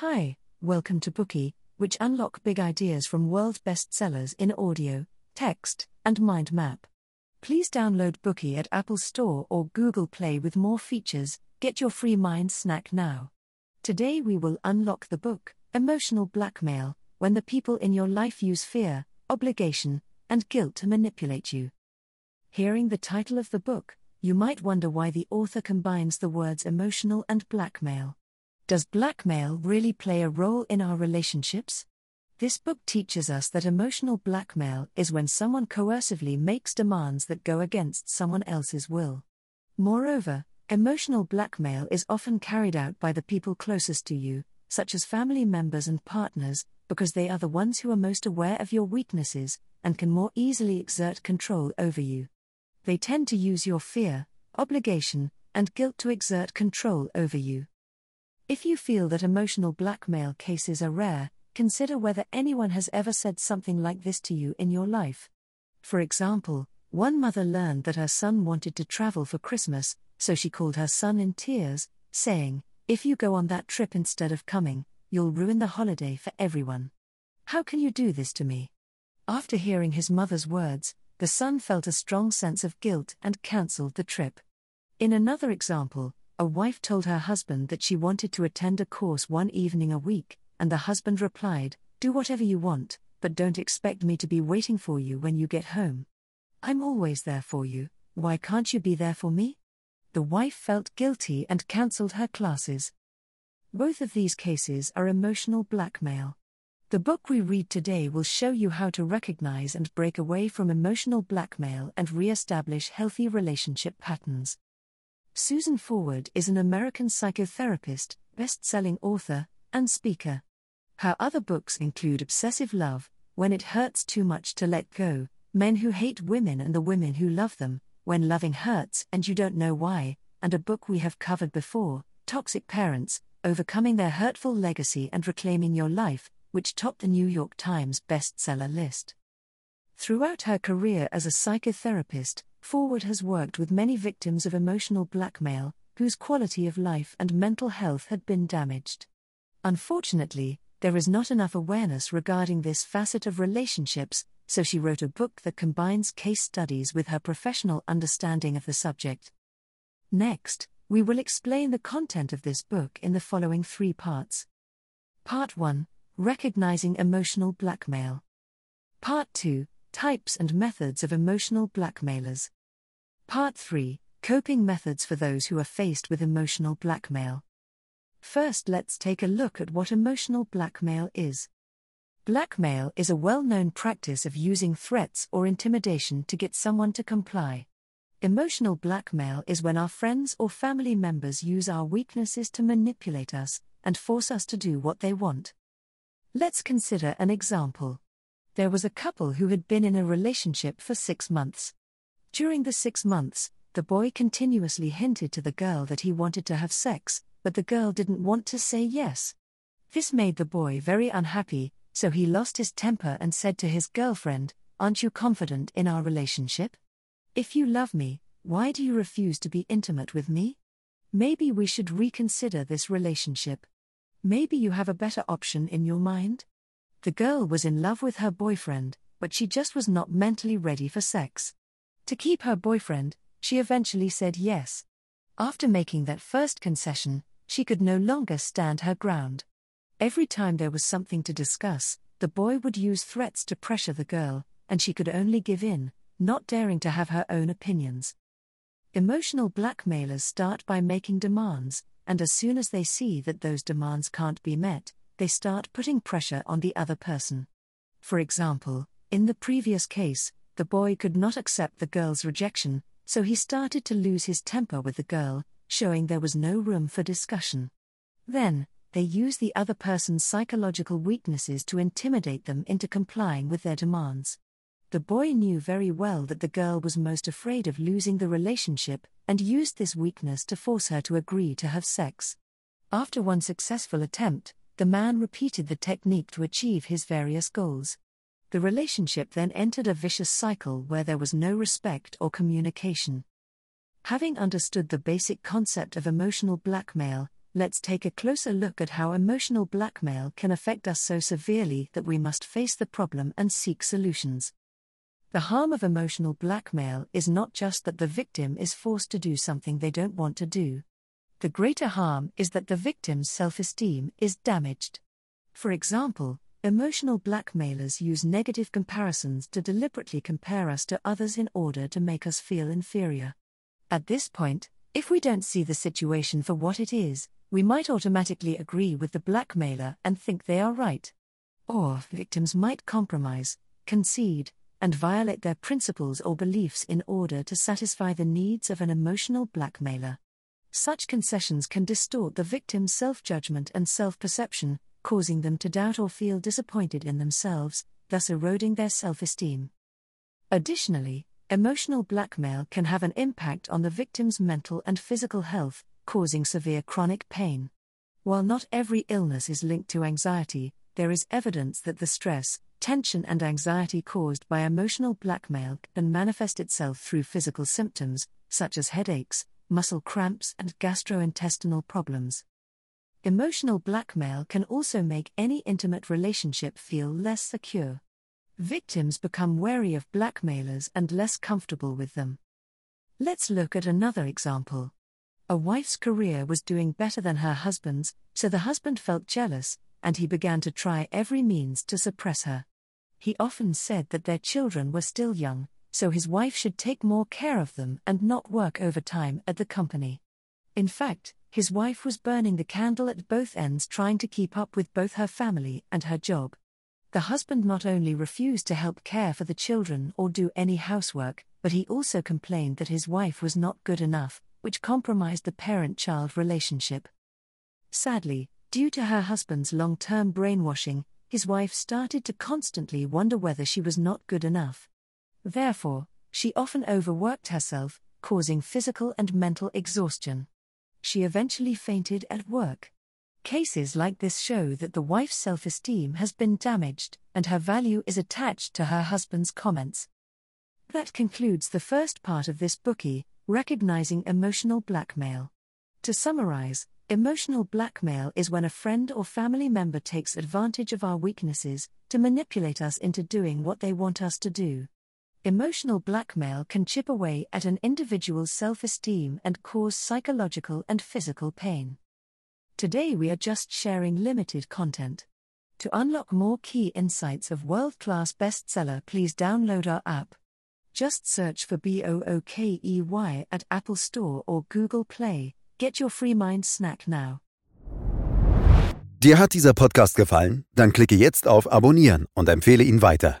Hi, welcome to Bookey, which unlock big ideas from world bestsellers in audio, text, and mind map. Please download Bookey at Apple Store or Google Play with more features. Get your free mind snack now. Today we will unlock the book, Emotional Blackmail, when the people in your life use fear, obligation, and guilt to manipulate you. Hearing the title of the book, you might wonder why the author combines the words emotional and blackmail. Does blackmail really play a role in our relationships? This book teaches us that emotional blackmail is when someone coercively makes demands that go against someone else's will. Moreover, emotional blackmail is often carried out by the people closest to you, such as family members and partners, because they are the ones who are most aware of your weaknesses and can more easily exert control over you. They tend to use your fear, obligation, and guilt to exert control over you. If you feel that emotional blackmail cases are rare, consider whether anyone has ever said something like this to you in your life. For example, one mother learned that her son wanted to travel for Christmas, so she called her son in tears, saying, If you go on that trip instead of coming, you'll ruin the holiday for everyone. How can you do this to me? After hearing his mother's words, the son felt a strong sense of guilt and cancelled the trip. In another example, a wife told her husband that she wanted to attend a course one evening a week, and the husband replied, Do whatever you want, but don't expect me to be waiting for you when you get home. I'm always there for you, why can't you be there for me? The wife felt guilty and cancelled her classes. Both of these cases are emotional blackmail. The book we read today will show you how to recognize and break away from emotional blackmail and re establish healthy relationship patterns. Susan Forward is an American psychotherapist, best selling author, and speaker. Her other books include Obsessive Love, When It Hurts Too Much to Let Go, Men Who Hate Women and the Women Who Love Them, When Loving Hurts and You Don't Know Why, and a book we have covered before, Toxic Parents, Overcoming Their Hurtful Legacy and Reclaiming Your Life, which topped the New York Times bestseller list. Throughout her career as a psychotherapist, Forward has worked with many victims of emotional blackmail, whose quality of life and mental health had been damaged. Unfortunately, there is not enough awareness regarding this facet of relationships, so she wrote a book that combines case studies with her professional understanding of the subject. Next, we will explain the content of this book in the following three parts. Part 1 Recognizing Emotional Blackmail. Part 2 Types and Methods of Emotional Blackmailers. Part 3 Coping Methods for Those Who Are Faced with Emotional Blackmail. First, let's take a look at what emotional blackmail is. Blackmail is a well known practice of using threats or intimidation to get someone to comply. Emotional blackmail is when our friends or family members use our weaknesses to manipulate us and force us to do what they want. Let's consider an example. There was a couple who had been in a relationship for six months. During the six months, the boy continuously hinted to the girl that he wanted to have sex, but the girl didn't want to say yes. This made the boy very unhappy, so he lost his temper and said to his girlfriend, Aren't you confident in our relationship? If you love me, why do you refuse to be intimate with me? Maybe we should reconsider this relationship. Maybe you have a better option in your mind? The girl was in love with her boyfriend, but she just was not mentally ready for sex. To keep her boyfriend, she eventually said yes. After making that first concession, she could no longer stand her ground. Every time there was something to discuss, the boy would use threats to pressure the girl, and she could only give in, not daring to have her own opinions. Emotional blackmailers start by making demands, and as soon as they see that those demands can't be met, they start putting pressure on the other person. For example, in the previous case, the boy could not accept the girl's rejection, so he started to lose his temper with the girl, showing there was no room for discussion. Then, they use the other person's psychological weaknesses to intimidate them into complying with their demands. The boy knew very well that the girl was most afraid of losing the relationship, and used this weakness to force her to agree to have sex. After one successful attempt, the man repeated the technique to achieve his various goals. The relationship then entered a vicious cycle where there was no respect or communication. Having understood the basic concept of emotional blackmail, let's take a closer look at how emotional blackmail can affect us so severely that we must face the problem and seek solutions. The harm of emotional blackmail is not just that the victim is forced to do something they don't want to do. The greater harm is that the victim's self esteem is damaged. For example, emotional blackmailers use negative comparisons to deliberately compare us to others in order to make us feel inferior. At this point, if we don't see the situation for what it is, we might automatically agree with the blackmailer and think they are right. Or victims might compromise, concede, and violate their principles or beliefs in order to satisfy the needs of an emotional blackmailer. Such concessions can distort the victim's self judgment and self perception, causing them to doubt or feel disappointed in themselves, thus eroding their self esteem. Additionally, emotional blackmail can have an impact on the victim's mental and physical health, causing severe chronic pain. While not every illness is linked to anxiety, there is evidence that the stress, tension, and anxiety caused by emotional blackmail can manifest itself through physical symptoms, such as headaches, muscle cramps, and gastrointestinal problems. Emotional blackmail can also make any intimate relationship feel less secure. Victims become wary of blackmailers and less comfortable with them. Let's look at another example. A wife's career was doing better than her husband's, so the husband felt jealous, and he began to try every means to suppress her. He often said that their children were still young, so his wife should take more care of them and not work overtime at the company. In fact, his wife was burning the candle at both ends trying to keep up with both her family and her job. The husband not only refused to help care for the children or do any housework, but he also complained that his wife was not good enough, which compromised the parent child relationship. Sadly, due to her husband's long term brainwashing, his wife started to constantly wonder whether she was not good enough. Therefore, she often overworked herself, causing physical and mental exhaustion. She eventually fainted at work. Cases like this show that the wife's self esteem has been damaged, and her value is attached to her husband's comments. That concludes the first part of this Bookey, recognizing emotional blackmail. To summarize, emotional blackmail is when a friend or family member takes advantage of our weaknesses to manipulate us into doing what they want us to do. Emotional blackmail can chip away at an individual's self esteem and cause psychological and physical pain. Today we are just sharing limited content. To unlock more key insights of world class bestseller, please download our app. Just search for B O O K E Y at Apple Store or Google Play. Get your free mind snack now. Dir hat dieser Podcast gefallen? Dann klicke jetzt auf Abonnieren und empfehle ihn weiter.